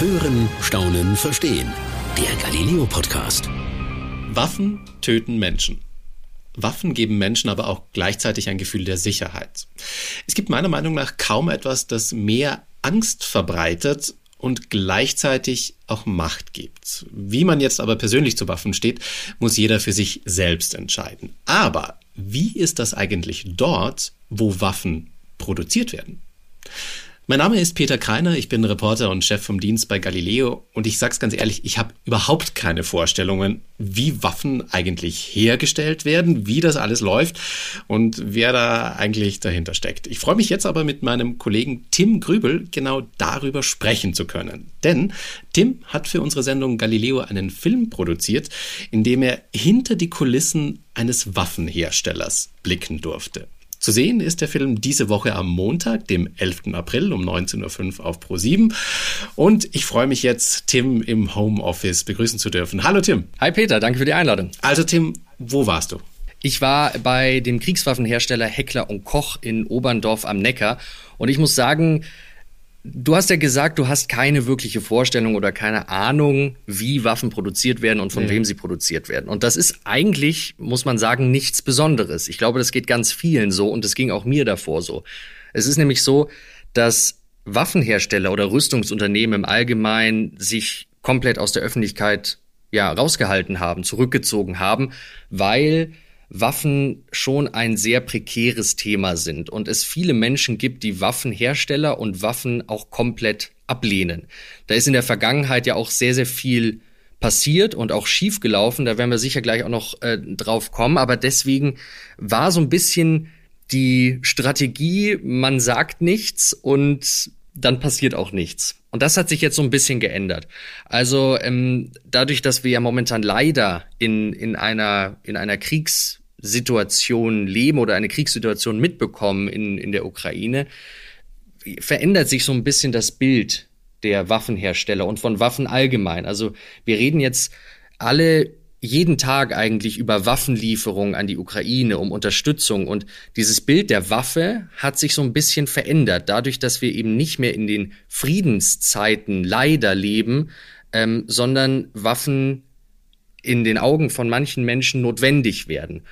Hören, Staunen, Verstehen. Der Galileo Podcast. Waffen töten Menschen. Waffen geben Menschen aber auch gleichzeitig ein Gefühl der Sicherheit. Es gibt meiner Meinung nach kaum etwas, das mehr Angst verbreitet und gleichzeitig auch Macht gibt. Wie man jetzt aber persönlich zu Waffen steht, muss jeder für sich selbst entscheiden. Aber wie ist das eigentlich dort, wo Waffen produziert werden? Mein Name ist Peter Kreiner, ich bin Reporter und Chef vom Dienst bei Galileo und ich sag's ganz ehrlich, ich habe überhaupt keine Vorstellungen, wie Waffen eigentlich hergestellt werden, wie das alles läuft und wer da eigentlich dahinter steckt. Ich freue mich jetzt aber mit meinem Kollegen Tim Grübel genau darüber sprechen zu können. Denn Tim hat für unsere Sendung Galileo einen Film produziert, in dem er hinter die Kulissen eines Waffenherstellers blicken durfte. Zu sehen ist der Film diese Woche am Montag, dem 11. April um 19.05 Uhr auf Pro7. Und ich freue mich jetzt, Tim im Homeoffice begrüßen zu dürfen. Hallo Tim. Hi Peter, danke für die Einladung. Also Tim, wo warst du? Ich war bei dem Kriegswaffenhersteller Heckler und Koch in Oberndorf am Neckar. Und ich muss sagen, Du hast ja gesagt, du hast keine wirkliche Vorstellung oder keine Ahnung, wie Waffen produziert werden und von nee. wem sie produziert werden. Und das ist eigentlich, muss man sagen, nichts Besonderes. Ich glaube, das geht ganz vielen so und es ging auch mir davor so. Es ist nämlich so, dass Waffenhersteller oder Rüstungsunternehmen im Allgemeinen sich komplett aus der Öffentlichkeit ja rausgehalten haben, zurückgezogen haben, weil Waffen schon ein sehr prekäres Thema sind und es viele Menschen gibt, die Waffenhersteller und Waffen auch komplett ablehnen. Da ist in der Vergangenheit ja auch sehr, sehr viel passiert und auch schief gelaufen. Da werden wir sicher gleich auch noch äh, drauf kommen. Aber deswegen war so ein bisschen die Strategie, man sagt nichts und dann passiert auch nichts. Und das hat sich jetzt so ein bisschen geändert. Also ähm, dadurch, dass wir ja momentan leider in, in einer, in einer Kriegs Situation leben oder eine Kriegssituation mitbekommen in, in der Ukraine, verändert sich so ein bisschen das Bild der Waffenhersteller und von Waffen allgemein. Also wir reden jetzt alle jeden Tag eigentlich über Waffenlieferungen an die Ukraine, um Unterstützung. Und dieses Bild der Waffe hat sich so ein bisschen verändert, dadurch, dass wir eben nicht mehr in den Friedenszeiten leider leben, ähm, sondern Waffen in den Augen von manchen Menschen notwendig werden.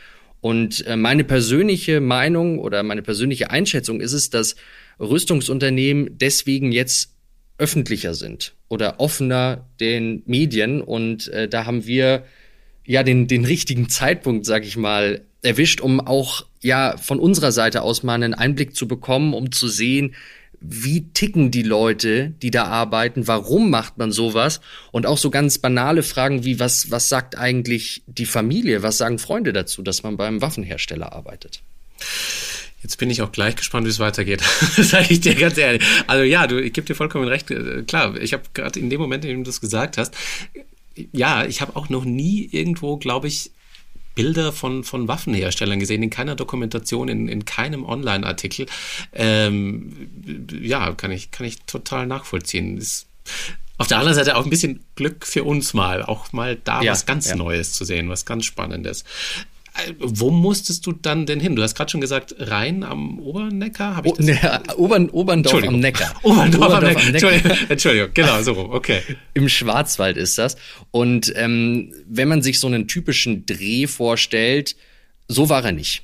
Und äh, meine persönliche Meinung oder meine persönliche Einschätzung ist es, dass Rüstungsunternehmen deswegen jetzt öffentlicher sind oder offener den Medien. Und äh, da haben wir ja den, den richtigen Zeitpunkt, sag ich mal, erwischt, um auch ja von unserer Seite aus mal einen Einblick zu bekommen, um zu sehen, wie ticken die Leute, die da arbeiten, warum macht man sowas und auch so ganz banale Fragen wie was was sagt eigentlich die Familie, was sagen Freunde dazu, dass man beim Waffenhersteller arbeitet. Jetzt bin ich auch gleich gespannt, wie es weitergeht. sage ich dir ganz ehrlich. Also ja, du, ich gebe dir vollkommen recht. Äh, klar, ich habe gerade in dem Moment, in dem du das gesagt hast, ja, ich habe auch noch nie irgendwo, glaube ich, Bilder von, von Waffenherstellern gesehen, in keiner Dokumentation, in, in keinem Online-Artikel. Ähm, ja, kann ich, kann ich total nachvollziehen. Ist auf der anderen Seite auch ein bisschen Glück für uns mal, auch mal da ja, was ganz ja. Neues zu sehen, was ganz Spannendes. Wo musstest du dann denn hin? Du hast gerade schon gesagt, Rhein am Oberneckar? Hab ich das? Ne, Obern, Oberndorf am Neckar. Oberndorf, Oberndorf am, Neckar. am Neckar. Entschuldigung, Entschuldigung, genau, so rum, okay. Im Schwarzwald ist das. Und ähm, wenn man sich so einen typischen Dreh vorstellt, so war er nicht.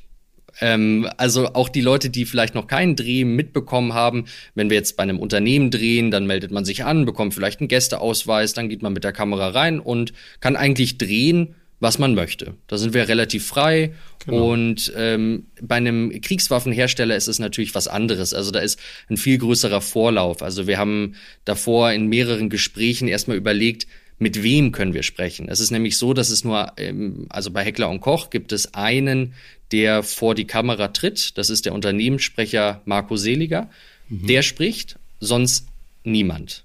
Ähm, also auch die Leute, die vielleicht noch keinen Dreh mitbekommen haben, wenn wir jetzt bei einem Unternehmen drehen, dann meldet man sich an, bekommt vielleicht einen Gästeausweis, dann geht man mit der Kamera rein und kann eigentlich drehen, was man möchte. Da sind wir relativ frei. Genau. Und ähm, bei einem Kriegswaffenhersteller ist es natürlich was anderes. Also da ist ein viel größerer Vorlauf. Also wir haben davor in mehreren Gesprächen erstmal überlegt, mit wem können wir sprechen. Es ist nämlich so, dass es nur, ähm, also bei Heckler und Koch gibt es einen, der vor die Kamera tritt. Das ist der Unternehmenssprecher Marco Seliger. Mhm. Der spricht, sonst niemand.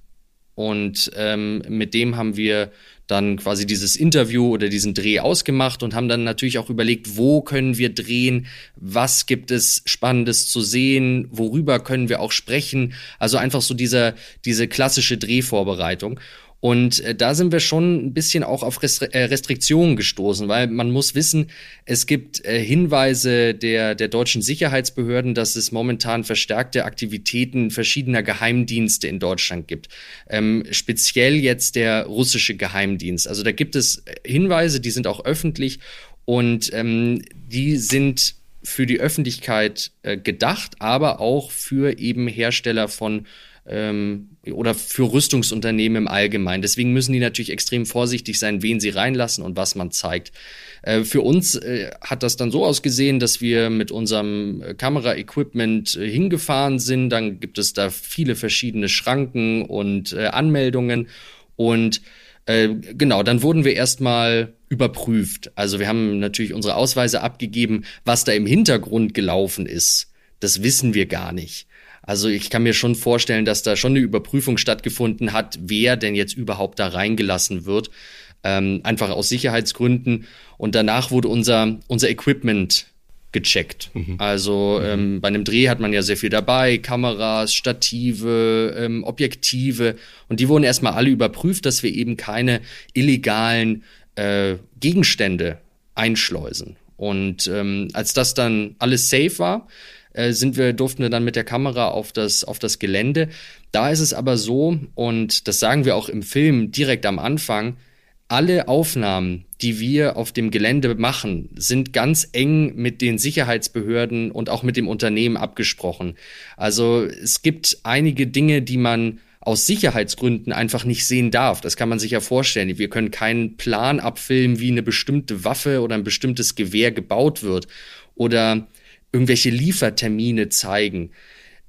Und ähm, mit dem haben wir dann quasi dieses Interview oder diesen Dreh ausgemacht und haben dann natürlich auch überlegt, wo können wir drehen, was gibt es Spannendes zu sehen, worüber können wir auch sprechen. Also einfach so dieser, diese klassische Drehvorbereitung. Und äh, da sind wir schon ein bisschen auch auf äh, Restriktionen gestoßen, weil man muss wissen, es gibt äh, Hinweise der, der deutschen Sicherheitsbehörden, dass es momentan verstärkte Aktivitäten verschiedener Geheimdienste in Deutschland gibt. Ähm, speziell jetzt der russische Geheimdienst. Also da gibt es Hinweise, die sind auch öffentlich und ähm, die sind für die Öffentlichkeit äh, gedacht, aber auch für eben Hersteller von ähm, oder für Rüstungsunternehmen im Allgemeinen. Deswegen müssen die natürlich extrem vorsichtig sein, wen sie reinlassen und was man zeigt. Äh, für uns äh, hat das dann so ausgesehen, dass wir mit unserem äh, Kameraequipment äh, hingefahren sind. Dann gibt es da viele verschiedene Schranken und äh, Anmeldungen und äh, genau, dann wurden wir erstmal überprüft. Also wir haben natürlich unsere Ausweise abgegeben. Was da im Hintergrund gelaufen ist, das wissen wir gar nicht. Also ich kann mir schon vorstellen, dass da schon eine Überprüfung stattgefunden hat, wer denn jetzt überhaupt da reingelassen wird. Ähm, einfach aus Sicherheitsgründen. Und danach wurde unser, unser Equipment gecheckt. Mhm. Also ähm, bei einem Dreh hat man ja sehr viel dabei, Kameras, Stative, ähm, Objektive und die wurden erstmal alle überprüft, dass wir eben keine illegalen äh, Gegenstände einschleusen. Und ähm, als das dann alles safe war, äh, sind wir, durften wir dann mit der Kamera auf das, auf das Gelände. Da ist es aber so, und das sagen wir auch im Film direkt am Anfang, alle Aufnahmen, die wir auf dem Gelände machen, sind ganz eng mit den Sicherheitsbehörden und auch mit dem Unternehmen abgesprochen. Also es gibt einige Dinge, die man aus Sicherheitsgründen einfach nicht sehen darf. Das kann man sich ja vorstellen. Wir können keinen Plan abfilmen, wie eine bestimmte Waffe oder ein bestimmtes Gewehr gebaut wird oder irgendwelche Liefertermine zeigen.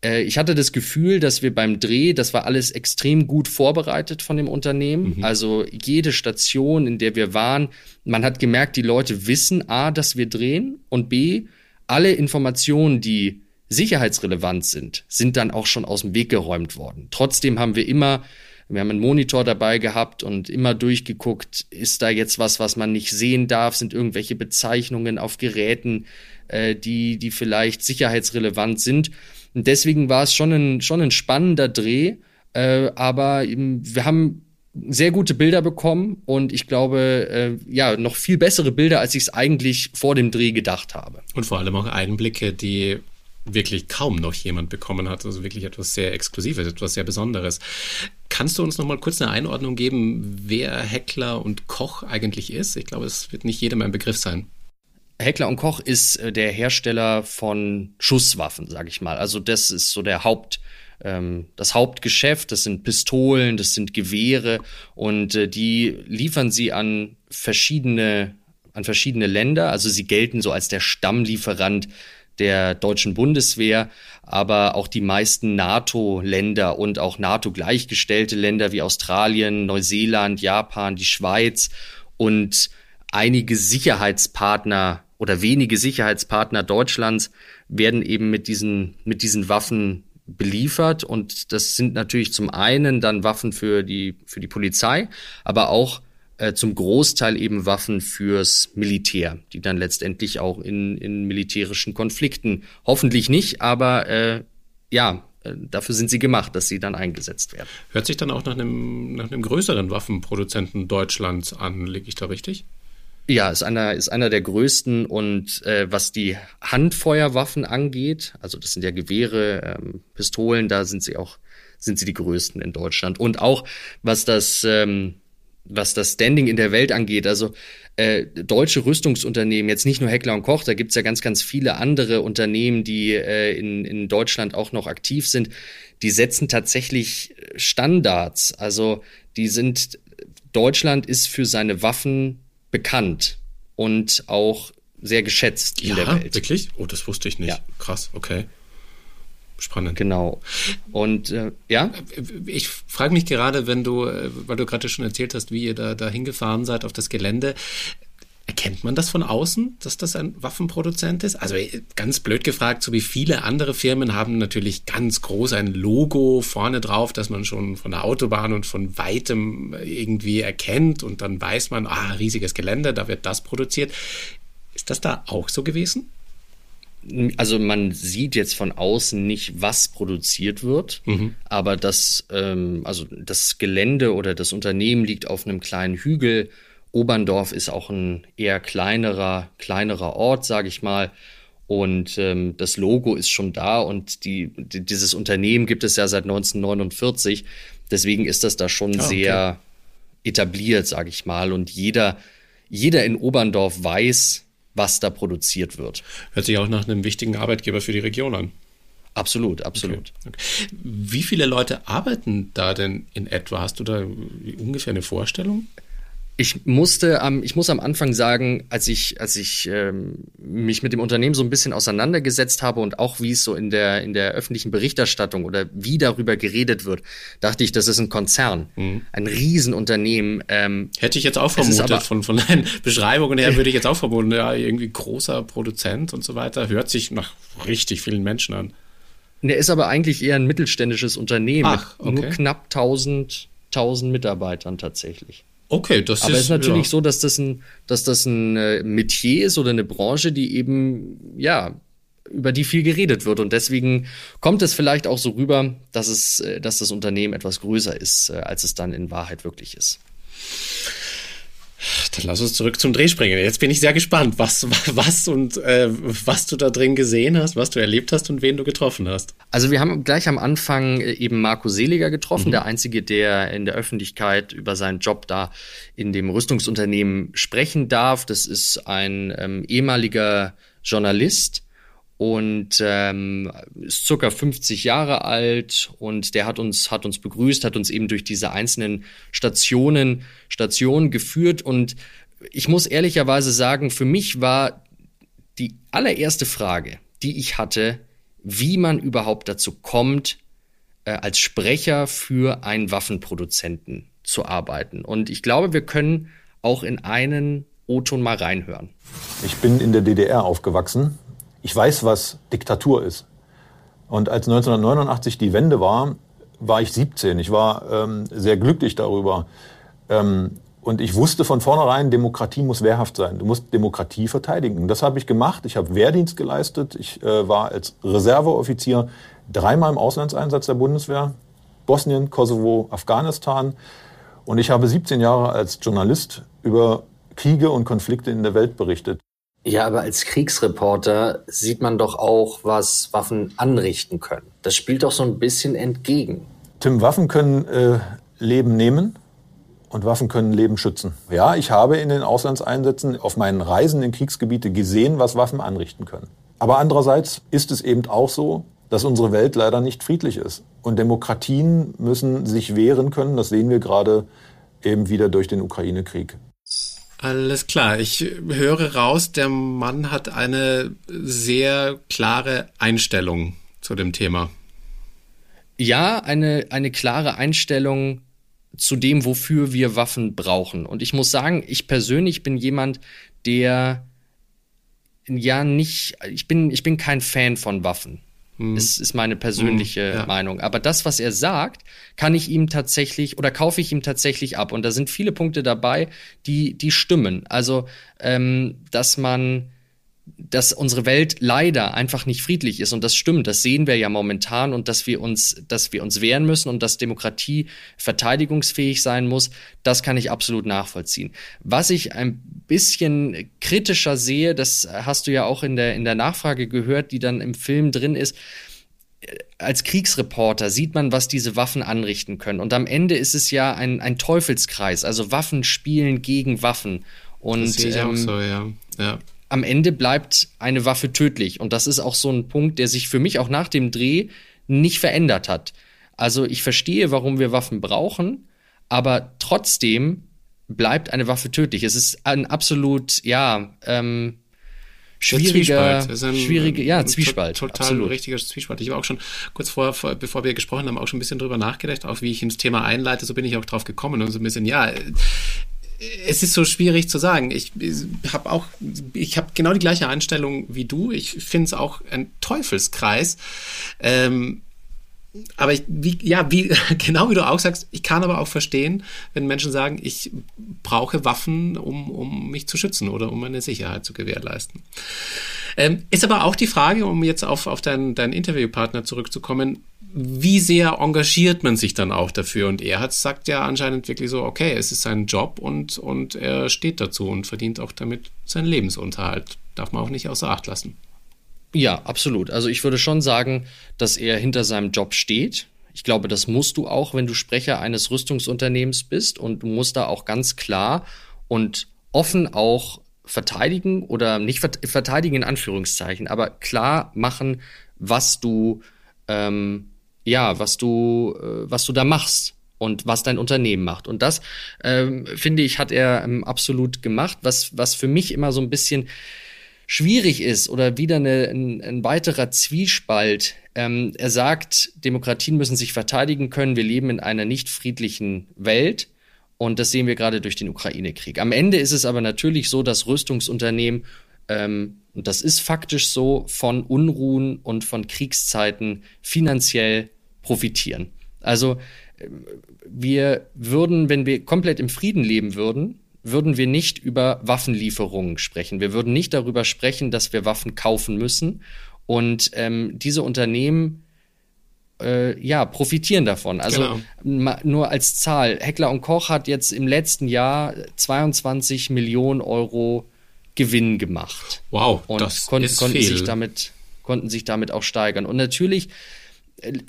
Äh, ich hatte das Gefühl, dass wir beim Dreh, das war alles extrem gut vorbereitet von dem Unternehmen. Mhm. Also jede Station, in der wir waren, man hat gemerkt, die Leute wissen A, dass wir drehen und B, alle Informationen, die sicherheitsrelevant sind, sind dann auch schon aus dem Weg geräumt worden. Trotzdem haben wir immer wir haben einen Monitor dabei gehabt und immer durchgeguckt, ist da jetzt was, was man nicht sehen darf, sind irgendwelche Bezeichnungen auf Geräten, äh, die, die vielleicht sicherheitsrelevant sind. Und deswegen war es schon ein, schon ein spannender Dreh, äh, aber wir haben sehr gute Bilder bekommen und ich glaube, äh, ja, noch viel bessere Bilder, als ich es eigentlich vor dem Dreh gedacht habe. Und vor allem auch Einblicke, die wirklich kaum noch jemand bekommen hat. Also wirklich etwas sehr Exklusives, etwas sehr Besonderes. Kannst du uns noch mal kurz eine Einordnung geben, wer Heckler und Koch eigentlich ist? Ich glaube, es wird nicht jedem ein Begriff sein. Heckler und Koch ist äh, der Hersteller von Schusswaffen, sage ich mal. Also das ist so der Haupt, ähm, das Hauptgeschäft. Das sind Pistolen, das sind Gewehre und äh, die liefern sie an verschiedene an verschiedene Länder. Also sie gelten so als der Stammlieferant der deutschen Bundeswehr, aber auch die meisten NATO-Länder und auch NATO-gleichgestellte Länder wie Australien, Neuseeland, Japan, die Schweiz und einige Sicherheitspartner oder wenige Sicherheitspartner Deutschlands werden eben mit diesen, mit diesen Waffen beliefert. Und das sind natürlich zum einen dann Waffen für die, für die Polizei, aber auch äh, zum Großteil eben Waffen fürs Militär, die dann letztendlich auch in, in militärischen Konflikten, hoffentlich nicht, aber äh, ja, äh, dafür sind sie gemacht, dass sie dann eingesetzt werden. Hört sich dann auch nach einem, nach einem größeren Waffenproduzenten Deutschlands an, liege ich da richtig? Ja, ist einer, ist einer der größten und äh, was die Handfeuerwaffen angeht, also das sind ja Gewehre, ähm, Pistolen, da sind sie auch, sind sie die größten in Deutschland. Und auch was das, ähm, was das Standing in der Welt angeht, also äh, deutsche Rüstungsunternehmen, jetzt nicht nur Heckler und Koch, da gibt's ja ganz, ganz viele andere Unternehmen, die äh, in, in Deutschland auch noch aktiv sind, die setzen tatsächlich Standards. Also die sind, Deutschland ist für seine Waffen bekannt und auch sehr geschätzt ja, in der Welt. Wirklich? Oh, das wusste ich nicht. Ja. Krass, okay. Spannend. Genau. Und äh, ja? Ich frage mich gerade, wenn du, äh, weil du gerade schon erzählt hast, wie ihr da, da hingefahren seid auf das Gelände. Erkennt man das von außen, dass das ein Waffenproduzent ist? Also ganz blöd gefragt, so wie viele andere Firmen haben natürlich ganz groß ein Logo vorne drauf, das man schon von der Autobahn und von weitem irgendwie erkennt und dann weiß man, ah, riesiges Gelände, da wird das produziert. Ist das da auch so gewesen? also man sieht jetzt von außen nicht, was produziert wird, mhm. aber das, ähm, also das Gelände oder das Unternehmen liegt auf einem kleinen Hügel. Oberndorf ist auch ein eher kleinerer, kleinerer Ort, sage ich mal. Und ähm, das Logo ist schon da und die, die, dieses Unternehmen gibt es ja seit 1949. Deswegen ist das da schon oh, okay. sehr etabliert, sage ich mal. Und jeder, jeder in Oberndorf weiß, was da produziert wird. Hört sich auch nach einem wichtigen Arbeitgeber für die Region an. Absolut, absolut. Okay. Okay. Wie viele Leute arbeiten da denn in etwa? Hast du da ungefähr eine Vorstellung? Ich musste am, ich muss am Anfang sagen, als ich, als ich ähm, mich mit dem Unternehmen so ein bisschen auseinandergesetzt habe und auch wie es so in der, in der öffentlichen Berichterstattung oder wie darüber geredet wird, dachte ich, das ist ein Konzern, mhm. ein Riesenunternehmen. Ähm, Hätte ich jetzt auch vermutet, von, von deinen Beschreibungen her würde ich jetzt auch vermuten, ja, irgendwie großer Produzent und so weiter, hört sich nach richtig vielen Menschen an. Der ist aber eigentlich eher ein mittelständisches Unternehmen Ach, okay. mit nur knapp 1000, 1000 Mitarbeitern tatsächlich. Okay, das Aber ist, es ist natürlich ja. so, dass das ein, dass das ein äh, Metier ist oder eine Branche, die eben, ja, über die viel geredet wird. Und deswegen kommt es vielleicht auch so rüber, dass es, äh, dass das Unternehmen etwas größer ist, äh, als es dann in Wahrheit wirklich ist. Dann lass uns zurück zum Dreh springen. Jetzt bin ich sehr gespannt, was, was und äh, was du da drin gesehen hast, was du erlebt hast und wen du getroffen hast. Also wir haben gleich am Anfang äh, eben Marco Seliger getroffen, mhm. der einzige, der in der Öffentlichkeit über seinen Job da in dem Rüstungsunternehmen sprechen darf. Das ist ein ähm, ehemaliger Journalist, und ähm, ist circa 50 Jahre alt und der hat uns hat uns begrüßt, hat uns eben durch diese einzelnen Stationen Stationen geführt und ich muss ehrlicherweise sagen, für mich war die allererste Frage, die ich hatte, wie man überhaupt dazu kommt, äh, als Sprecher für einen Waffenproduzenten zu arbeiten. Und ich glaube, wir können auch in einen O-Ton mal reinhören. Ich bin in der DDR aufgewachsen ich weiß, was Diktatur ist. Und als 1989 die Wende war, war ich 17. Ich war ähm, sehr glücklich darüber. Ähm, und ich wusste von vornherein, Demokratie muss wehrhaft sein. Du musst Demokratie verteidigen. Das habe ich gemacht. Ich habe Wehrdienst geleistet. Ich äh, war als Reserveoffizier dreimal im Auslandseinsatz der Bundeswehr. Bosnien, Kosovo, Afghanistan. Und ich habe 17 Jahre als Journalist über Kriege und Konflikte in der Welt berichtet. Ja, aber als Kriegsreporter sieht man doch auch, was Waffen anrichten können. Das spielt doch so ein bisschen entgegen. Tim, Waffen können äh, Leben nehmen und Waffen können Leben schützen. Ja, ich habe in den Auslandseinsätzen auf meinen Reisen in Kriegsgebiete gesehen, was Waffen anrichten können. Aber andererseits ist es eben auch so, dass unsere Welt leider nicht friedlich ist. Und Demokratien müssen sich wehren können. Das sehen wir gerade eben wieder durch den Ukraine-Krieg. Alles klar. Ich höre raus, der Mann hat eine sehr klare Einstellung zu dem Thema. Ja, eine, eine klare Einstellung zu dem, wofür wir Waffen brauchen. Und ich muss sagen, ich persönlich bin jemand, der ja nicht, ich bin, ich bin kein Fan von Waffen. Mhm. Ist, ist meine persönliche mhm, ja. Meinung. Aber das, was er sagt, kann ich ihm tatsächlich oder kaufe ich ihm tatsächlich ab. Und da sind viele Punkte dabei, die, die stimmen. Also, ähm, dass man dass unsere Welt leider einfach nicht friedlich ist und das stimmt, das sehen wir ja momentan und dass wir uns, dass wir uns wehren müssen und dass Demokratie verteidigungsfähig sein muss, das kann ich absolut nachvollziehen. Was ich ein bisschen kritischer sehe, das hast du ja auch in der in der Nachfrage gehört, die dann im Film drin ist, als Kriegsreporter sieht man, was diese Waffen anrichten können. Und am Ende ist es ja ein, ein Teufelskreis. Also Waffen spielen gegen Waffen. Und, das sehe ich ähm, auch so, ja. ja am Ende bleibt eine Waffe tödlich. Und das ist auch so ein Punkt, der sich für mich auch nach dem Dreh nicht verändert hat. Also ich verstehe, warum wir Waffen brauchen, aber trotzdem bleibt eine Waffe tödlich. Es ist ein absolut, ja, ähm, schwieriger, ein, schwierige, ja, Zwiespalt. Total absolut. richtiger Zwiespalt. Ich war auch schon kurz vor, vor, bevor wir gesprochen haben, auch schon ein bisschen drüber nachgedacht, auch wie ich ins Thema einleite, so bin ich auch drauf gekommen und so ein bisschen, ja, es ist so schwierig zu sagen. Ich habe auch, ich habe genau die gleiche Einstellung wie du. Ich finde es auch ein Teufelskreis. Ähm, aber ich, wie, ja, wie, genau wie du auch sagst, ich kann aber auch verstehen, wenn Menschen sagen, ich brauche Waffen, um, um mich zu schützen oder um meine Sicherheit zu gewährleisten. Ähm, ist aber auch die Frage, um jetzt auf, auf deinen, deinen Interviewpartner zurückzukommen, wie sehr engagiert man sich dann auch dafür? Und er hat sagt ja anscheinend wirklich so, okay, es ist sein Job und, und er steht dazu und verdient auch damit seinen Lebensunterhalt. Darf man auch nicht außer Acht lassen. Ja, absolut. Also ich würde schon sagen, dass er hinter seinem Job steht. Ich glaube, das musst du auch, wenn du Sprecher eines Rüstungsunternehmens bist und du musst da auch ganz klar und offen auch verteidigen oder nicht verteidigen in Anführungszeichen, aber klar machen, was du ähm, ja, was du, äh, was du da machst und was dein Unternehmen macht. Und das, ähm, finde ich, hat er ähm, absolut gemacht. Was, was für mich immer so ein bisschen schwierig ist oder wieder eine, ein, ein weiterer Zwiespalt. Ähm, er sagt, Demokratien müssen sich verteidigen können. Wir leben in einer nicht friedlichen Welt. Und das sehen wir gerade durch den Ukraine-Krieg. Am Ende ist es aber natürlich so, dass Rüstungsunternehmen ähm, und das ist faktisch so, von Unruhen und von Kriegszeiten finanziell profitieren. Also ähm, wir würden, wenn wir komplett im Frieden leben würden, würden wir nicht über Waffenlieferungen sprechen. Wir würden nicht darüber sprechen, dass wir Waffen kaufen müssen. Und ähm, diese Unternehmen äh, ja, profitieren davon. Also genau. nur als Zahl, Heckler und Koch hat jetzt im letzten Jahr 22 Millionen Euro Gewinn gemacht. Wow, und das kon konnten sich damit konnten sich damit auch steigern. Und natürlich, äh,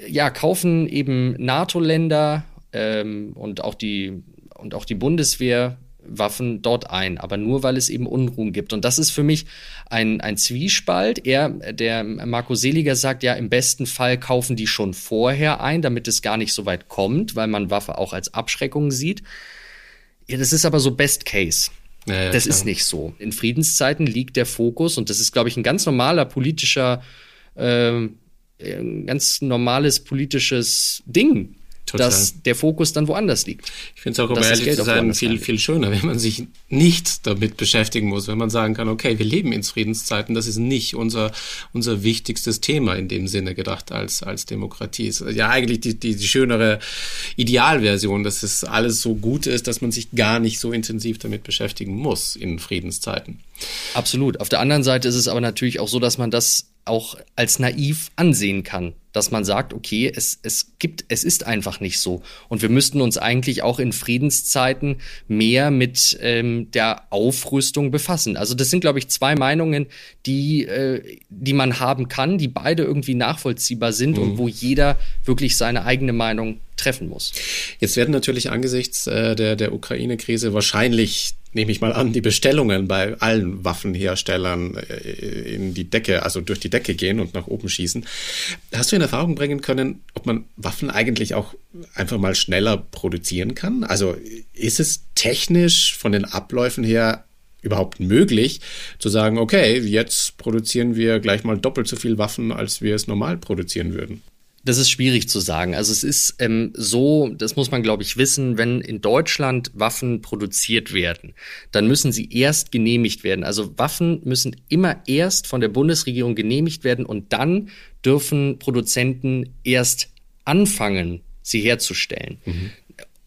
ja, kaufen eben NATO-Länder ähm, und auch die und auch die Bundeswehr Waffen dort ein, aber nur weil es eben Unruhen gibt. Und das ist für mich ein, ein Zwiespalt. Er, der Marco Seliger sagt ja, im besten Fall kaufen die schon vorher ein, damit es gar nicht so weit kommt, weil man Waffe auch als Abschreckung sieht. Ja, das ist aber so Best Case. Ja, ja, das klar. ist nicht so. In Friedenszeiten liegt der Fokus, und das ist, glaube ich, ein ganz normaler politischer, äh, ein ganz normales politisches Ding, Total. dass der Fokus dann woanders liegt. Ich finde es auch, um ehrlich zu sein, viel, viel schöner, wenn man sich nicht damit beschäftigen muss, wenn man sagen kann, okay, wir leben in Friedenszeiten, das ist nicht unser, unser wichtigstes Thema in dem Sinne gedacht als, als Demokratie. Es ist ja eigentlich die, die, die schönere Idealversion, dass es alles so gut ist, dass man sich gar nicht so intensiv damit beschäftigen muss in Friedenszeiten. Absolut. Auf der anderen Seite ist es aber natürlich auch so, dass man das auch als naiv ansehen kann, dass man sagt, okay, es, es gibt, es ist einfach nicht so. Und wir müssten uns eigentlich auch in Friedenszeiten mehr mit ähm, der Aufrüstung befassen. Also das sind, glaube ich, zwei Meinungen, die, äh, die man haben kann, die beide irgendwie nachvollziehbar sind mhm. und wo jeder wirklich seine eigene Meinung treffen muss. Jetzt werden natürlich angesichts äh, der, der Ukraine-Krise wahrscheinlich nehme ich mal an, die Bestellungen bei allen Waffenherstellern äh, in die Decke, also durch die Decke gehen und nach oben schießen. Hast du in Erfahrung bringen können, ob man Waffen eigentlich auch einfach mal schneller produzieren kann? Also ist es technisch von den Abläufen her überhaupt möglich zu sagen, okay, jetzt produzieren wir gleich mal doppelt so viel Waffen, als wir es normal produzieren würden? Das ist schwierig zu sagen. Also es ist ähm, so, das muss man, glaube ich, wissen, wenn in Deutschland Waffen produziert werden, dann müssen sie erst genehmigt werden. Also Waffen müssen immer erst von der Bundesregierung genehmigt werden und dann dürfen Produzenten erst anfangen, sie herzustellen. Mhm.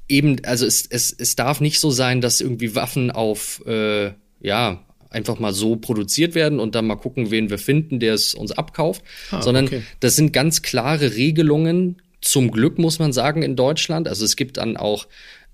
Eben, also es, es, es darf nicht so sein, dass irgendwie Waffen auf äh, ja, einfach mal so produziert werden und dann mal gucken, wen wir finden, der es uns abkauft, ah, sondern okay. das sind ganz klare Regelungen. Zum Glück muss man sagen in Deutschland. Also es gibt dann auch,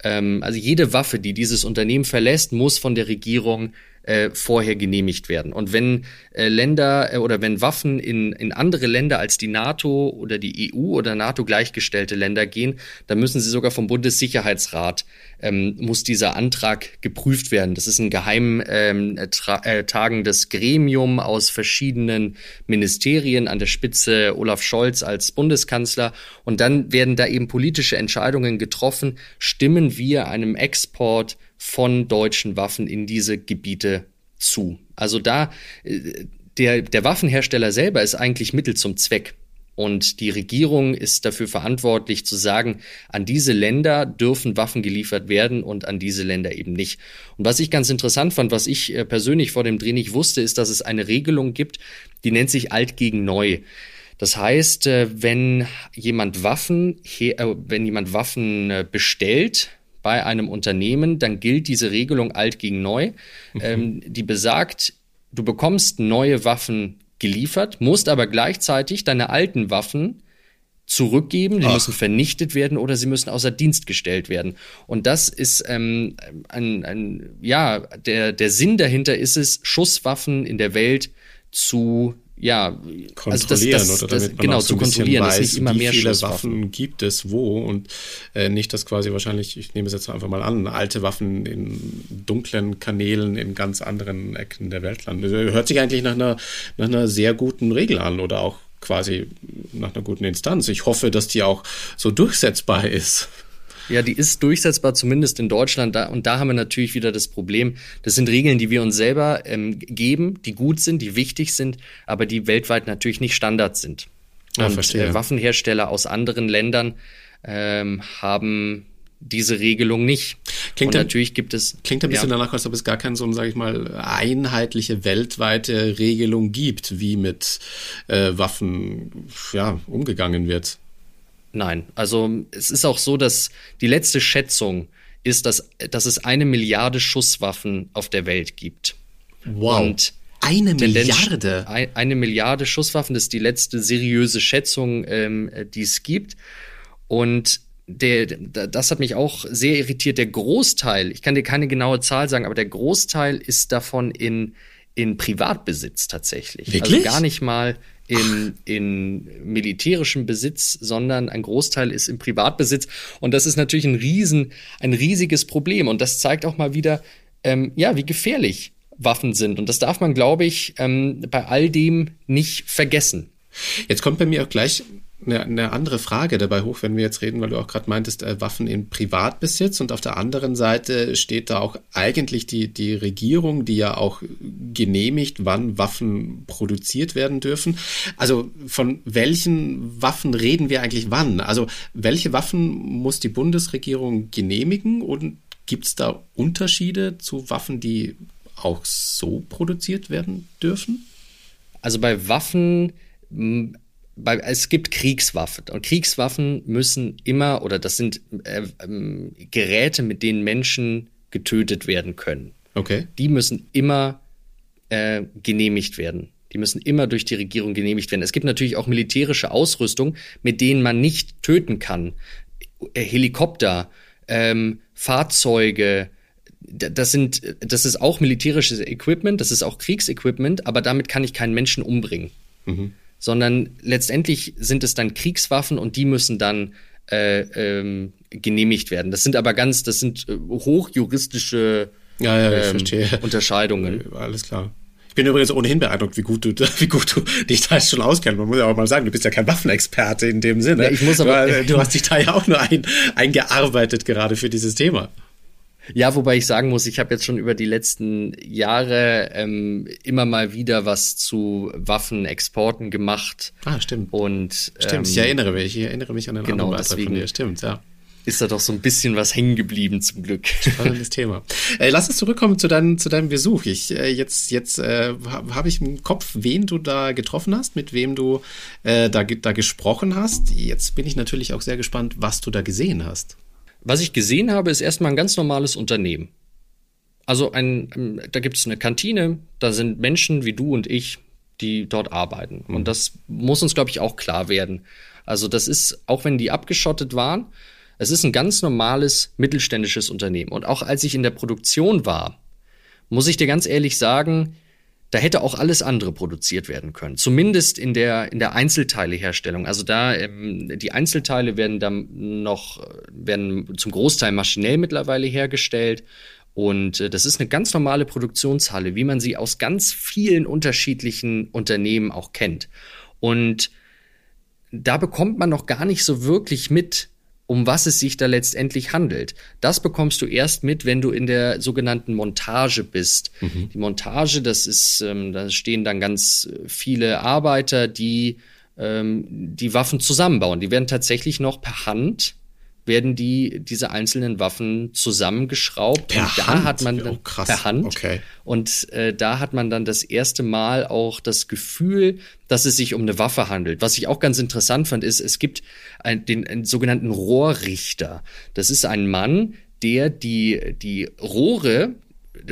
ähm, also jede Waffe, die dieses Unternehmen verlässt, muss von der Regierung äh, vorher genehmigt werden. Und wenn äh, Länder äh, oder wenn Waffen in, in andere Länder als die NATO oder die EU oder NATO gleichgestellte Länder gehen, dann müssen sie sogar vom Bundessicherheitsrat ähm, muss dieser Antrag geprüft werden. Das ist ein geheim ähm, äh, tagendes Gremium aus verschiedenen Ministerien, an der Spitze Olaf Scholz als Bundeskanzler. Und dann werden da eben politische Entscheidungen getroffen. Stimmen wir einem Export von deutschen Waffen in diese Gebiete zu. Also da, äh, der, der Waffenhersteller selber ist eigentlich Mittel zum Zweck. Und die Regierung ist dafür verantwortlich zu sagen, an diese Länder dürfen Waffen geliefert werden und an diese Länder eben nicht. Und was ich ganz interessant fand, was ich äh, persönlich vor dem Dreh nicht wusste, ist, dass es eine Regelung gibt, die nennt sich alt gegen neu. Das heißt, äh, wenn jemand Waffen, wenn jemand Waffen bestellt, bei einem Unternehmen, dann gilt diese Regelung alt gegen neu, mhm. ähm, die besagt, du bekommst neue Waffen geliefert, musst aber gleichzeitig deine alten Waffen zurückgeben, die Ach. müssen vernichtet werden oder sie müssen außer Dienst gestellt werden. Und das ist ähm, ein, ein, ja, der, der Sinn dahinter ist es, Schusswaffen in der Welt zu ja, kontrollieren also das, das, oder damit man genau, so zu kontrollieren, weiß, nicht immer wie mehr viele Waffen gibt es wo und äh, nicht, dass quasi wahrscheinlich, ich nehme es jetzt einfach mal an, alte Waffen in dunklen Kanälen in ganz anderen Ecken der Welt landen. Hört sich eigentlich nach einer, nach einer sehr guten Regel an oder auch quasi nach einer guten Instanz. Ich hoffe, dass die auch so durchsetzbar ist. Ja, die ist durchsetzbar, zumindest in Deutschland. Da, und da haben wir natürlich wieder das Problem. Das sind Regeln, die wir uns selber ähm, geben, die gut sind, die wichtig sind, aber die weltweit natürlich nicht Standard sind. Ja, und verstehe. Äh, Waffenhersteller aus anderen Ländern ähm, haben diese Regelung nicht. Klingt und natürlich gibt es. Klingt ein bisschen ja. danach, als ob es gar keine so, sage ich mal, einheitliche weltweite Regelung gibt, wie mit äh, Waffen ja, umgegangen wird. Nein, also es ist auch so, dass die letzte Schätzung ist, dass, dass es eine Milliarde Schusswaffen auf der Welt gibt. Wow. Und eine Milliarde? Ein, eine Milliarde Schusswaffen, das ist die letzte seriöse Schätzung, ähm, die es gibt. Und der, das hat mich auch sehr irritiert. Der Großteil, ich kann dir keine genaue Zahl sagen, aber der Großteil ist davon in, in Privatbesitz tatsächlich. Also Wirklich? Also gar nicht mal in, in militärischem Besitz, sondern ein Großteil ist im Privatbesitz. Und das ist natürlich ein riesen, ein riesiges Problem. Und das zeigt auch mal wieder, ähm, ja, wie gefährlich Waffen sind. Und das darf man, glaube ich, ähm, bei all dem nicht vergessen. Jetzt kommt bei mir auch gleich eine, andere Frage dabei hoch, wenn wir jetzt reden, weil du auch gerade meintest, äh, Waffen in Privatbesitz und auf der anderen Seite steht da auch eigentlich die, die Regierung, die ja auch genehmigt, wann Waffen produziert werden dürfen. Also von welchen Waffen reden wir eigentlich wann? Also welche Waffen muss die Bundesregierung genehmigen und gibt es da Unterschiede zu Waffen, die auch so produziert werden dürfen? Also bei Waffen bei, es gibt Kriegswaffen und Kriegswaffen müssen immer oder das sind äh, ähm, Geräte, mit denen Menschen getötet werden können. Okay. Die müssen immer äh, genehmigt werden. Die müssen immer durch die Regierung genehmigt werden. Es gibt natürlich auch militärische Ausrüstung, mit denen man nicht töten kann. Äh, Helikopter, ähm, Fahrzeuge, das sind, das ist auch militärisches Equipment, das ist auch Kriegsequipment, aber damit kann ich keinen Menschen umbringen. Mhm sondern letztendlich sind es dann Kriegswaffen und die müssen dann äh, ähm, genehmigt werden. Das sind aber ganz, das sind äh, hochjuristische ja, ja, ähm, Unterscheidungen. Alles klar. Ich bin übrigens ohnehin beeindruckt, wie gut du, wie gut du dich da schon auskennst. Man muss ja auch mal sagen, du bist ja kein Waffenexperte in dem Sinne. Ja, ich muss aber, du, du hast dich da ja auch nur ein, eingearbeitet gerade für dieses Thema. Ja, wobei ich sagen muss, ich habe jetzt schon über die letzten Jahre ähm, immer mal wieder was zu Waffenexporten gemacht. Ah, stimmt. Und stimmt, ähm, ich erinnere mich, ich erinnere mich an den genau, anderen deswegen von dir. Stimmt, ja. Ist da doch so ein bisschen was hängen geblieben zum Glück. Spannendes Thema. Äh, lass uns zurückkommen zu, dein, zu deinem Besuch. Ich äh, jetzt jetzt äh, habe ich im Kopf, wen du da getroffen hast, mit wem du äh, da da gesprochen hast. Jetzt bin ich natürlich auch sehr gespannt, was du da gesehen hast. Was ich gesehen habe, ist erstmal ein ganz normales Unternehmen. Also ein, da gibt es eine Kantine, da sind Menschen wie du und ich, die dort arbeiten. Und das muss uns, glaube ich, auch klar werden. Also das ist, auch wenn die abgeschottet waren, es ist ein ganz normales mittelständisches Unternehmen. Und auch als ich in der Produktion war, muss ich dir ganz ehrlich sagen, da hätte auch alles andere produziert werden können. Zumindest in der, in der Einzelteileherstellung. Also da, ähm, die Einzelteile werden dann noch, werden zum Großteil maschinell mittlerweile hergestellt. Und äh, das ist eine ganz normale Produktionshalle, wie man sie aus ganz vielen unterschiedlichen Unternehmen auch kennt. Und da bekommt man noch gar nicht so wirklich mit, um was es sich da letztendlich handelt. Das bekommst du erst mit, wenn du in der sogenannten Montage bist. Mhm. Die Montage, das ist, ähm, da stehen dann ganz viele Arbeiter, die ähm, die Waffen zusammenbauen. Die werden tatsächlich noch per Hand werden die diese einzelnen Waffen zusammengeschraubt per und da Hand? hat man dann oh, krass. per Hand okay. und äh, da hat man dann das erste Mal auch das Gefühl, dass es sich um eine Waffe handelt. Was ich auch ganz interessant fand, ist, es gibt ein, den einen sogenannten Rohrrichter. Das ist ein Mann, der die die Rohre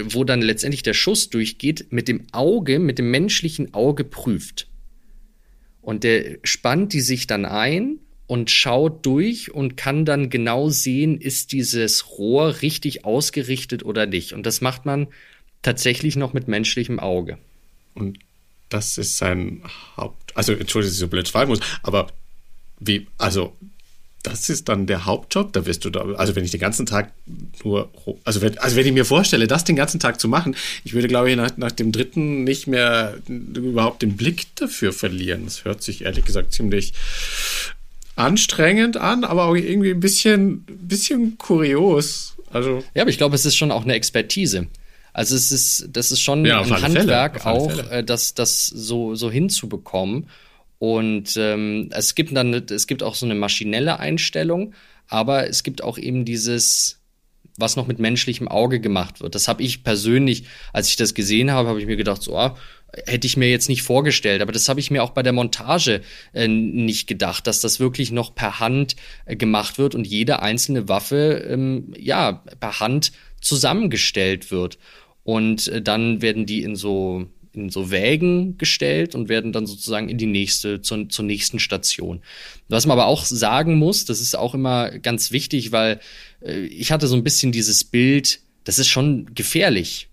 wo dann letztendlich der Schuss durchgeht, mit dem Auge, mit dem menschlichen Auge prüft. Und der spannt die sich dann ein und schaut durch und kann dann genau sehen, ist dieses Rohr richtig ausgerichtet oder nicht. Und das macht man tatsächlich noch mit menschlichem Auge. Und das ist sein Haupt. Also, entschuldige, dass ich so blöd fragen muss, aber wie, also, das ist dann der Hauptjob, da wirst du da, also wenn ich den ganzen Tag nur, also wenn, also wenn ich mir vorstelle, das den ganzen Tag zu machen, ich würde, glaube ich, nach, nach dem dritten nicht mehr überhaupt den Blick dafür verlieren. Das hört sich ehrlich gesagt ziemlich anstrengend an, aber auch irgendwie ein bisschen, bisschen kurios. Also. Ja, aber ich glaube, es ist schon auch eine Expertise. Also es ist, das ist schon ja, ein Handwerk auch. Äh, das, das so, so hinzubekommen. Und ähm, es gibt dann, es gibt auch so eine maschinelle Einstellung, aber es gibt auch eben dieses, was noch mit menschlichem Auge gemacht wird. Das habe ich persönlich, als ich das gesehen habe, habe ich mir gedacht, so, ah, hätte ich mir jetzt nicht vorgestellt. Aber das habe ich mir auch bei der Montage äh, nicht gedacht, dass das wirklich noch per Hand äh, gemacht wird und jede einzelne Waffe ähm, ja per Hand zusammengestellt wird. Und äh, dann werden die in so in so Wägen gestellt und werden dann sozusagen in die nächste, zur, zur nächsten Station. Was man aber auch sagen muss, das ist auch immer ganz wichtig, weil äh, ich hatte so ein bisschen dieses Bild, das ist schon gefährlich,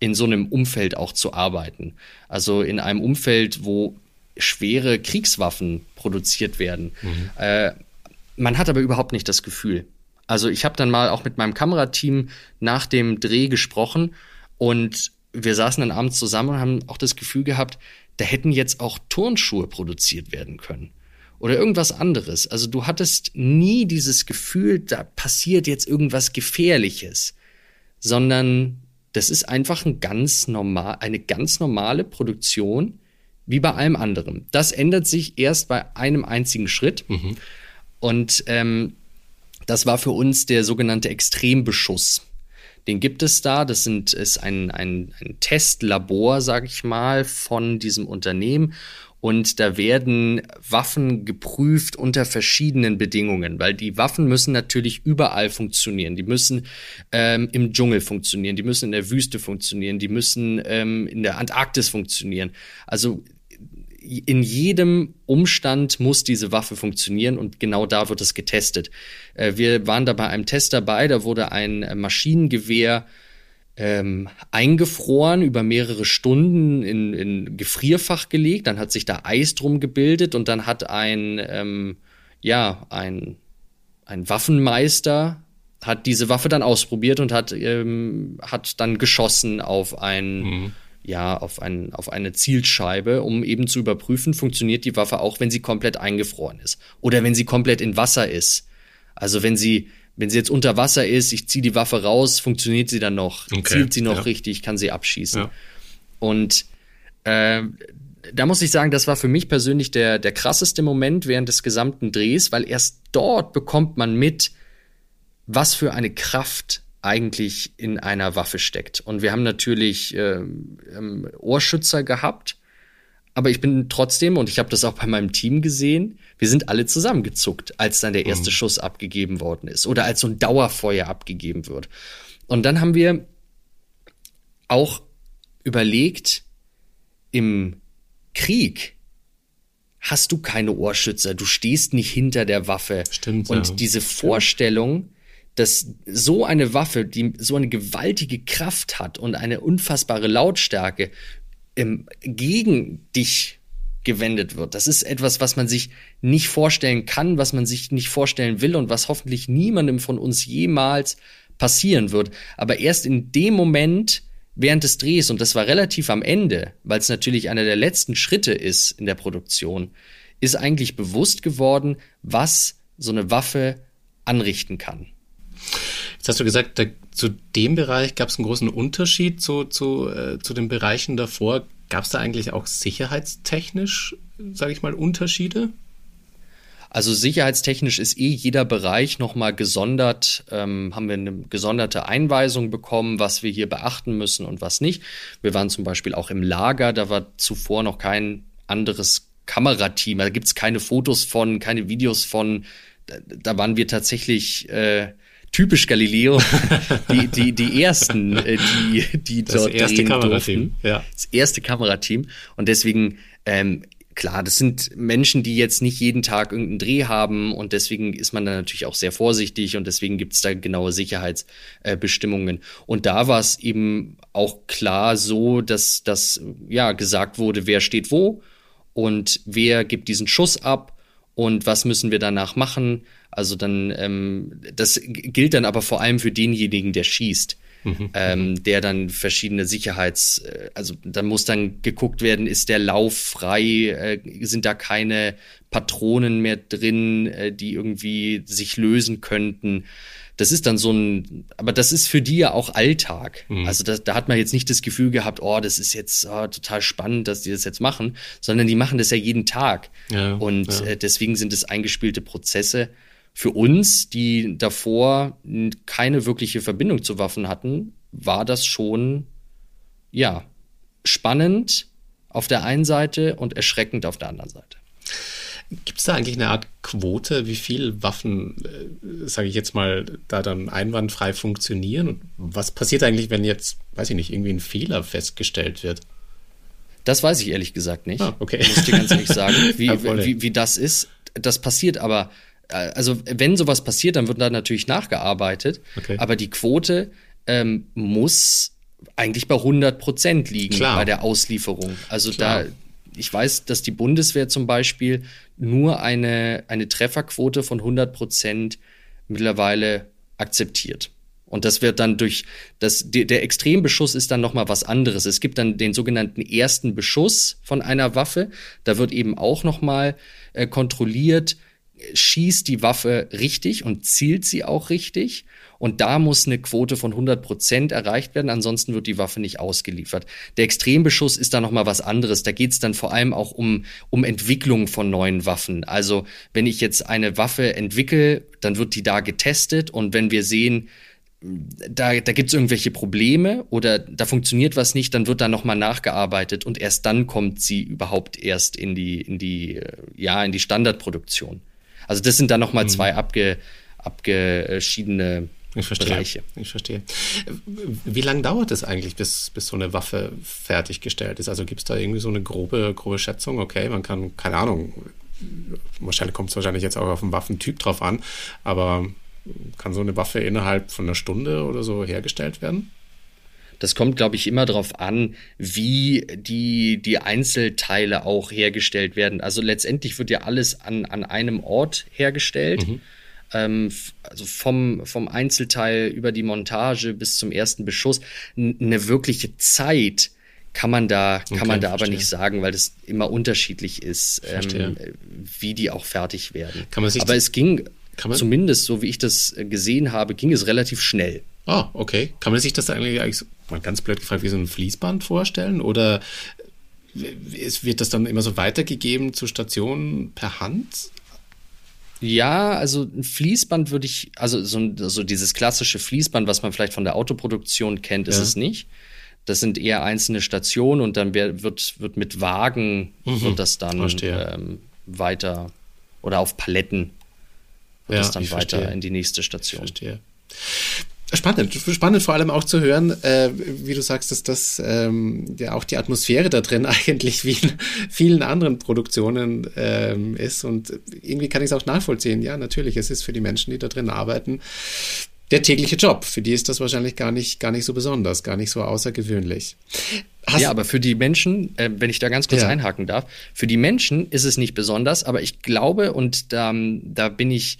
in so einem Umfeld auch zu arbeiten. Also in einem Umfeld, wo schwere Kriegswaffen produziert werden. Mhm. Äh, man hat aber überhaupt nicht das Gefühl. Also ich habe dann mal auch mit meinem Kamerateam nach dem Dreh gesprochen und wir saßen dann abends zusammen und haben auch das Gefühl gehabt, da hätten jetzt auch Turnschuhe produziert werden können. Oder irgendwas anderes. Also du hattest nie dieses Gefühl, da passiert jetzt irgendwas Gefährliches, sondern das ist einfach ein ganz normal, eine ganz normale Produktion, wie bei allem anderen. Das ändert sich erst bei einem einzigen Schritt. Mhm. Und ähm, das war für uns der sogenannte Extrembeschuss. Den gibt es da. Das sind, ist ein, ein, ein Testlabor, sage ich mal, von diesem Unternehmen. Und da werden Waffen geprüft unter verschiedenen Bedingungen, weil die Waffen müssen natürlich überall funktionieren. Die müssen ähm, im Dschungel funktionieren, die müssen in der Wüste funktionieren, die müssen ähm, in der Antarktis funktionieren. Also in jedem Umstand muss diese Waffe funktionieren und genau da wird es getestet. Äh, wir waren da bei einem Test dabei, da wurde ein Maschinengewehr ähm, eingefroren über mehrere Stunden in, in Gefrierfach gelegt, dann hat sich da Eis drum gebildet und dann hat ein, ähm, ja, ein, ein Waffenmeister hat diese Waffe dann ausprobiert und hat, ähm, hat dann geschossen auf ein mhm ja, auf, ein, auf eine Zielscheibe, um eben zu überprüfen, funktioniert die Waffe auch, wenn sie komplett eingefroren ist. Oder wenn sie komplett in Wasser ist. Also wenn sie, wenn sie jetzt unter Wasser ist, ich ziehe die Waffe raus, funktioniert sie dann noch, okay, zielt sie noch ja. richtig, kann sie abschießen. Ja. Und äh, da muss ich sagen, das war für mich persönlich der, der krasseste Moment während des gesamten Drehs, weil erst dort bekommt man mit, was für eine Kraft eigentlich in einer Waffe steckt. Und wir haben natürlich ähm, Ohrschützer gehabt, aber ich bin trotzdem, und ich habe das auch bei meinem Team gesehen, wir sind alle zusammengezuckt, als dann der erste mhm. Schuss abgegeben worden ist oder als so ein Dauerfeuer abgegeben wird. Und dann haben wir auch überlegt, im Krieg hast du keine Ohrschützer, du stehst nicht hinter der Waffe. Stimmt. Und ja. diese Vorstellung, dass so eine Waffe, die so eine gewaltige Kraft hat und eine unfassbare Lautstärke ähm, gegen dich gewendet wird. Das ist etwas, was man sich nicht vorstellen kann, was man sich nicht vorstellen will und was hoffentlich niemandem von uns jemals passieren wird. Aber erst in dem Moment während des Drehs, und das war relativ am Ende, weil es natürlich einer der letzten Schritte ist in der Produktion, ist eigentlich bewusst geworden, was so eine Waffe anrichten kann. Jetzt hast du gesagt, da, zu dem Bereich gab es einen großen Unterschied zu, zu, äh, zu den Bereichen davor. Gab es da eigentlich auch sicherheitstechnisch, sage ich mal, Unterschiede? Also sicherheitstechnisch ist eh jeder Bereich nochmal gesondert, ähm, haben wir eine gesonderte Einweisung bekommen, was wir hier beachten müssen und was nicht. Wir waren zum Beispiel auch im Lager, da war zuvor noch kein anderes Kamerateam, da gibt es keine Fotos von, keine Videos von. Da, da waren wir tatsächlich äh, typisch Galileo, die, die, die ersten, äh, die, die das dort erste Kamerateam. Ja. Das erste Kamerateam. Und deswegen, ähm, klar, das sind Menschen, die jetzt nicht jeden Tag irgendeinen Dreh haben und deswegen ist man da natürlich auch sehr vorsichtig und deswegen gibt es da genaue Sicherheitsbestimmungen. und da war es eben auch klar so, dass das ja gesagt wurde, wer steht wo und wer gibt diesen Schuss ab und was müssen wir danach machen. Also dann, ähm, das gilt dann aber vor allem für denjenigen, der schießt. Mhm. Ähm, der dann verschiedene Sicherheits, äh, also da muss dann geguckt werden, ist der Lauf frei, äh, sind da keine Patronen mehr drin, äh, die irgendwie sich lösen könnten das ist dann so ein, aber das ist für die ja auch Alltag. Mhm. Also da, da hat man jetzt nicht das Gefühl gehabt, oh, das ist jetzt oh, total spannend, dass die das jetzt machen, sondern die machen das ja jeden Tag. Ja, und ja. Äh, deswegen sind es eingespielte Prozesse. Für uns, die davor keine wirkliche Verbindung zu Waffen hatten, war das schon, ja, spannend auf der einen Seite und erschreckend auf der anderen Seite. Gibt es da eigentlich eine Art Quote, wie viel Waffen, äh, sage ich jetzt mal, da dann einwandfrei funktionieren? Und was passiert eigentlich, wenn jetzt, weiß ich nicht, irgendwie ein Fehler festgestellt wird? Das weiß ich ehrlich gesagt nicht. Ah, okay. Muss ich dir ganz ehrlich sagen, wie, ja, wie, wie das ist. Das passiert aber, äh, also wenn sowas passiert, dann wird da natürlich nachgearbeitet. Okay. Aber die Quote ähm, muss eigentlich bei 100 Prozent liegen Klar. bei der Auslieferung. Also Klar. da ich weiß, dass die Bundeswehr zum Beispiel nur eine, eine Trefferquote von 100 Prozent mittlerweile akzeptiert. Und das wird dann durch das, der Extrembeschuss ist dann nochmal was anderes. Es gibt dann den sogenannten ersten Beschuss von einer Waffe. Da wird eben auch nochmal äh, kontrolliert, schießt die Waffe richtig und zielt sie auch richtig. Und da muss eine Quote von 100 Prozent erreicht werden, ansonsten wird die Waffe nicht ausgeliefert. Der Extrembeschuss ist da nochmal was anderes. Da geht es dann vor allem auch um, um Entwicklung von neuen Waffen. Also wenn ich jetzt eine Waffe entwickle, dann wird die da getestet und wenn wir sehen, da, da gibt es irgendwelche Probleme oder da funktioniert was nicht, dann wird da nochmal nachgearbeitet und erst dann kommt sie überhaupt erst in die, in die, äh, ja, in die Standardproduktion. Also das sind dann nochmal mhm. zwei abge, abgeschiedene ich verstehe. Bereiche. Ich verstehe. Wie lange dauert es eigentlich, bis, bis so eine Waffe fertiggestellt ist? Also gibt es da irgendwie so eine grobe, grobe Schätzung? Okay, man kann, keine Ahnung, wahrscheinlich kommt es wahrscheinlich jetzt auch auf den Waffentyp drauf an, aber kann so eine Waffe innerhalb von einer Stunde oder so hergestellt werden? Das kommt, glaube ich, immer darauf an, wie die, die Einzelteile auch hergestellt werden. Also letztendlich wird ja alles an, an einem Ort hergestellt. Mhm ähm, also vom, vom Einzelteil über die Montage bis zum ersten Beschuss, eine wirkliche Zeit kann man da, kann okay, man da aber nicht sagen, weil das immer unterschiedlich ist, ähm, wie die auch fertig werden. aber es ging, zumindest so wie ich das gesehen habe, ging es relativ schnell. Ah, okay. Kann man sich das eigentlich, eigentlich mal ganz blöd gefragt, wie so ein Fließband vorstellen? Oder wird das dann immer so weitergegeben zur Station per Hand? Ja, also ein Fließband würde ich, also so, so, dieses klassische Fließband, was man vielleicht von der Autoproduktion kennt, ist ja. es nicht. Das sind eher einzelne Stationen und dann wird, wird mit Wagen mhm. wird das dann ähm, weiter oder auf Paletten wird ja, das dann weiter verstehe. in die nächste Station. Ich verstehe. Spannend, spannend vor allem auch zu hören, äh, wie du sagst, dass das ähm, ja auch die Atmosphäre da drin eigentlich wie in vielen anderen Produktionen ähm, ist und irgendwie kann ich es auch nachvollziehen. Ja, natürlich, es ist für die Menschen, die da drin arbeiten, der tägliche Job. Für die ist das wahrscheinlich gar nicht, gar nicht so besonders, gar nicht so außergewöhnlich. Hast ja, aber für die Menschen, äh, wenn ich da ganz kurz ja. einhaken darf, für die Menschen ist es nicht besonders, aber ich glaube und da, da bin ich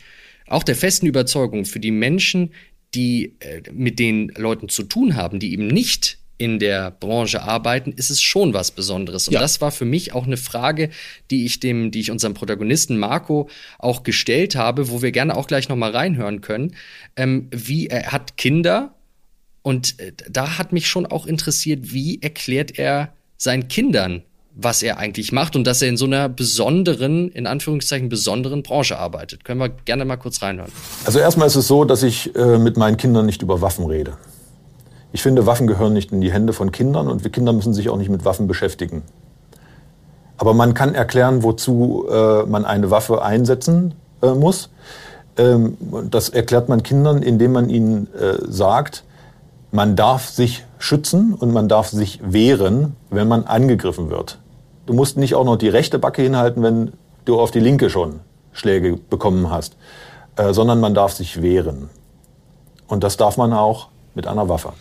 auch der festen Überzeugung, für die Menschen, die äh, mit den Leuten zu tun haben, die eben nicht in der Branche arbeiten, ist es schon was Besonderes. Und ja. das war für mich auch eine Frage, die ich dem, die ich unserem Protagonisten Marco auch gestellt habe, wo wir gerne auch gleich noch mal reinhören können. Ähm, wie er hat Kinder und äh, da hat mich schon auch interessiert, wie erklärt er seinen Kindern, was er eigentlich macht und dass er in so einer besonderen, in Anführungszeichen besonderen Branche arbeitet. Können wir gerne mal kurz reinhören. Also erstmal ist es so, dass ich äh, mit meinen Kindern nicht über Waffen rede. Ich finde, Waffen gehören nicht in die Hände von Kindern und wir Kinder müssen sich auch nicht mit Waffen beschäftigen. Aber man kann erklären, wozu äh, man eine Waffe einsetzen äh, muss. ähm, das erklärt man Kindern, indem man ihnen äh, sagt, man darf sich schützen und man darf sich wehren, wenn man angegriffen wird. Du musst nicht auch noch die rechte Backe hinhalten, wenn du auf die linke schon Schläge bekommen hast, äh, sondern man darf sich wehren. Und das darf man auch mit einer Waffe.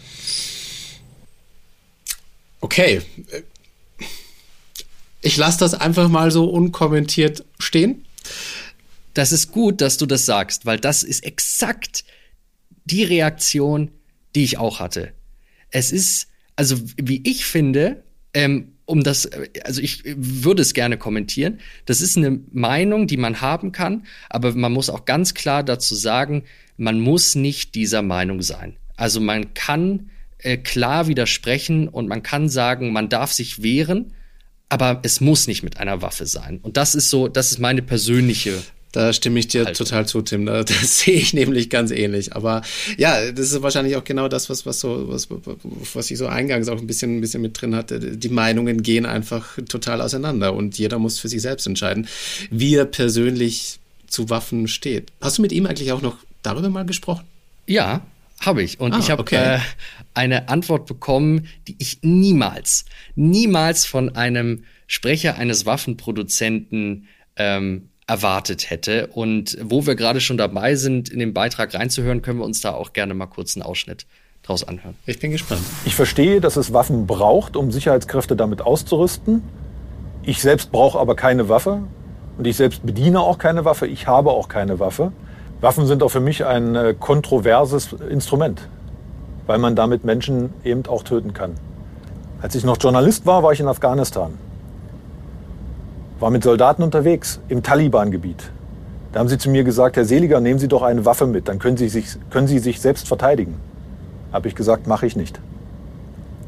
Okay. Ich lasse das einfach mal so unkommentiert stehen. Das ist gut, dass du das sagst, weil das ist exakt die Reaktion, die ich auch hatte. Es ist, also wie ich finde, ähm, um das, also ich würde es gerne kommentieren. Das ist eine Meinung, die man haben kann, aber man muss auch ganz klar dazu sagen, man muss nicht dieser Meinung sein. Also man kann äh, klar widersprechen und man kann sagen, man darf sich wehren, aber es muss nicht mit einer Waffe sein. Und das ist so, das ist meine persönliche da stimme ich dir halt. total zu, Tim. Das sehe ich nämlich ganz ähnlich. Aber ja, das ist wahrscheinlich auch genau das, was, was so, was, was ich so eingangs auch ein bisschen, ein bisschen mit drin hatte. Die Meinungen gehen einfach total auseinander und jeder muss für sich selbst entscheiden, wie er persönlich zu Waffen steht. Hast du mit ihm eigentlich auch noch darüber mal gesprochen? Ja, habe ich. Und ah, ich habe okay. äh, eine Antwort bekommen, die ich niemals, niemals von einem Sprecher eines Waffenproduzenten ähm, erwartet hätte. Und wo wir gerade schon dabei sind, in den Beitrag reinzuhören, können wir uns da auch gerne mal kurz einen Ausschnitt draus anhören. Ich bin gespannt. Ich verstehe, dass es Waffen braucht, um Sicherheitskräfte damit auszurüsten. Ich selbst brauche aber keine Waffe und ich selbst bediene auch keine Waffe. Ich habe auch keine Waffe. Waffen sind auch für mich ein äh, kontroverses Instrument, weil man damit Menschen eben auch töten kann. Als ich noch Journalist war, war ich in Afghanistan war mit Soldaten unterwegs im Taliban-Gebiet. Da haben sie zu mir gesagt, Herr Seliger, nehmen Sie doch eine Waffe mit, dann können Sie sich, können sie sich selbst verteidigen. Habe ich gesagt, mache ich nicht.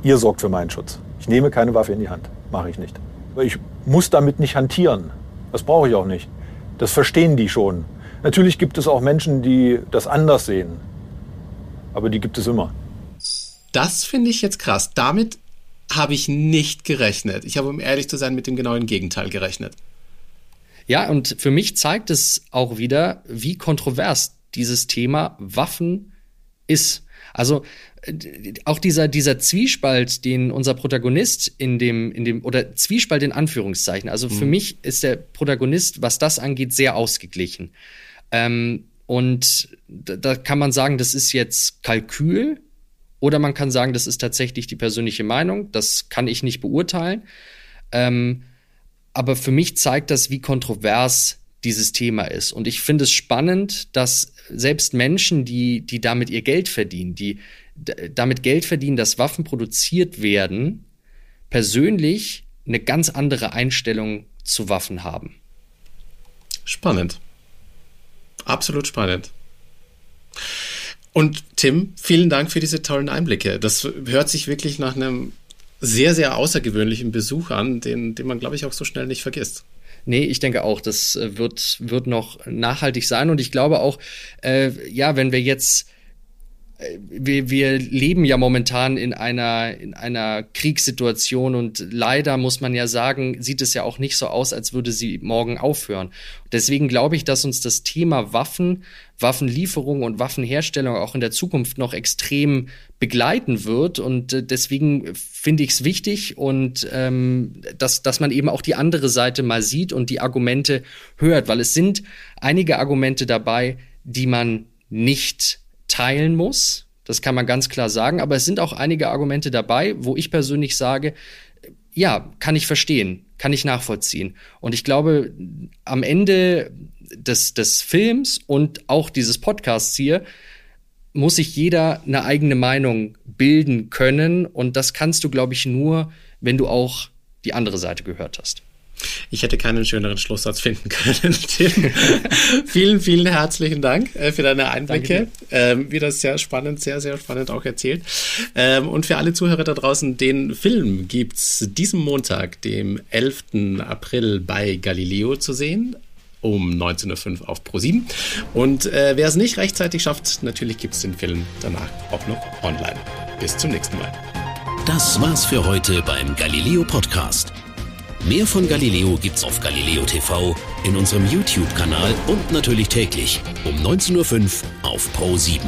Ihr sorgt für meinen Schutz. Ich nehme keine Waffe in die Hand, mache ich nicht. Ich muss damit nicht hantieren. Das brauche ich auch nicht. Das verstehen die schon. Natürlich gibt es auch Menschen, die das anders sehen. Aber die gibt es immer. Das finde ich jetzt krass. Damit habe ich nicht gerechnet. Ich habe, um ehrlich zu sein, mit dem genauen Gegenteil gerechnet. Ja, und für mich zeigt es auch wieder, wie kontrovers dieses Thema Waffen ist. Also äh, auch dieser, dieser Zwiespalt, den unser Protagonist in dem, in dem, oder Zwiespalt in Anführungszeichen. Also für mhm. mich ist der Protagonist, was das angeht, sehr ausgeglichen. Ähm, und da, da kann man sagen, das ist jetzt Kalkül, oder man kann sagen, das ist tatsächlich die persönliche Meinung. Das kann ich nicht beurteilen. Ähm, aber für mich zeigt das, wie kontrovers dieses Thema ist. Und ich finde es spannend, dass selbst Menschen, die, die damit ihr Geld verdienen, die damit Geld verdienen, dass Waffen produziert werden, persönlich eine ganz andere Einstellung zu Waffen haben. Spannend. Absolut spannend. Und Tim, vielen Dank für diese tollen Einblicke. Das hört sich wirklich nach einem sehr, sehr außergewöhnlichen Besuch an, den, den man, glaube ich, auch so schnell nicht vergisst. Nee, ich denke auch, das äh, wird, wird noch nachhaltig sein. Und ich glaube auch, äh, ja, wenn wir jetzt wir, wir leben ja momentan in einer, in einer Kriegssituation und leider muss man ja sagen, sieht es ja auch nicht so aus, als würde sie morgen aufhören. Deswegen glaube ich, dass uns das Thema Waffen, Waffenlieferung und Waffenherstellung auch in der Zukunft noch extrem begleiten wird. Und äh, deswegen finde ich es wichtig und ähm, dass, dass man eben auch die andere Seite mal sieht und die Argumente hört, weil es sind einige Argumente dabei, die man nicht teilen muss. Das kann man ganz klar sagen. Aber es sind auch einige Argumente dabei, wo ich persönlich sage, ja, kann ich verstehen, kann ich nachvollziehen. Und ich glaube, am Ende des, des Films und auch dieses Podcasts hier muss sich jeder eine eigene Meinung bilden können. Und das kannst du, glaube ich, nur, wenn du auch die andere Seite gehört hast. Ich hätte keinen schöneren Schlusssatz finden können, Tim. vielen, vielen herzlichen Dank äh, für deine Einblicke. Ähm, wieder sehr spannend, sehr, sehr spannend auch erzählt. Ähm, und für alle Zuhörer da draußen, den Film gibt's diesen Montag, dem 11. April bei Galileo zu sehen um 19.05 Uhr auf Pro7. Und äh, wer es nicht rechtzeitig schafft, natürlich gibt es den Film danach auch noch online. Bis zum nächsten Mal. Das war's für heute beim Galileo Podcast. Mehr von Galileo gibt's auf Galileo TV, in unserem YouTube-Kanal und natürlich täglich um 19.05 Uhr auf Pro 7.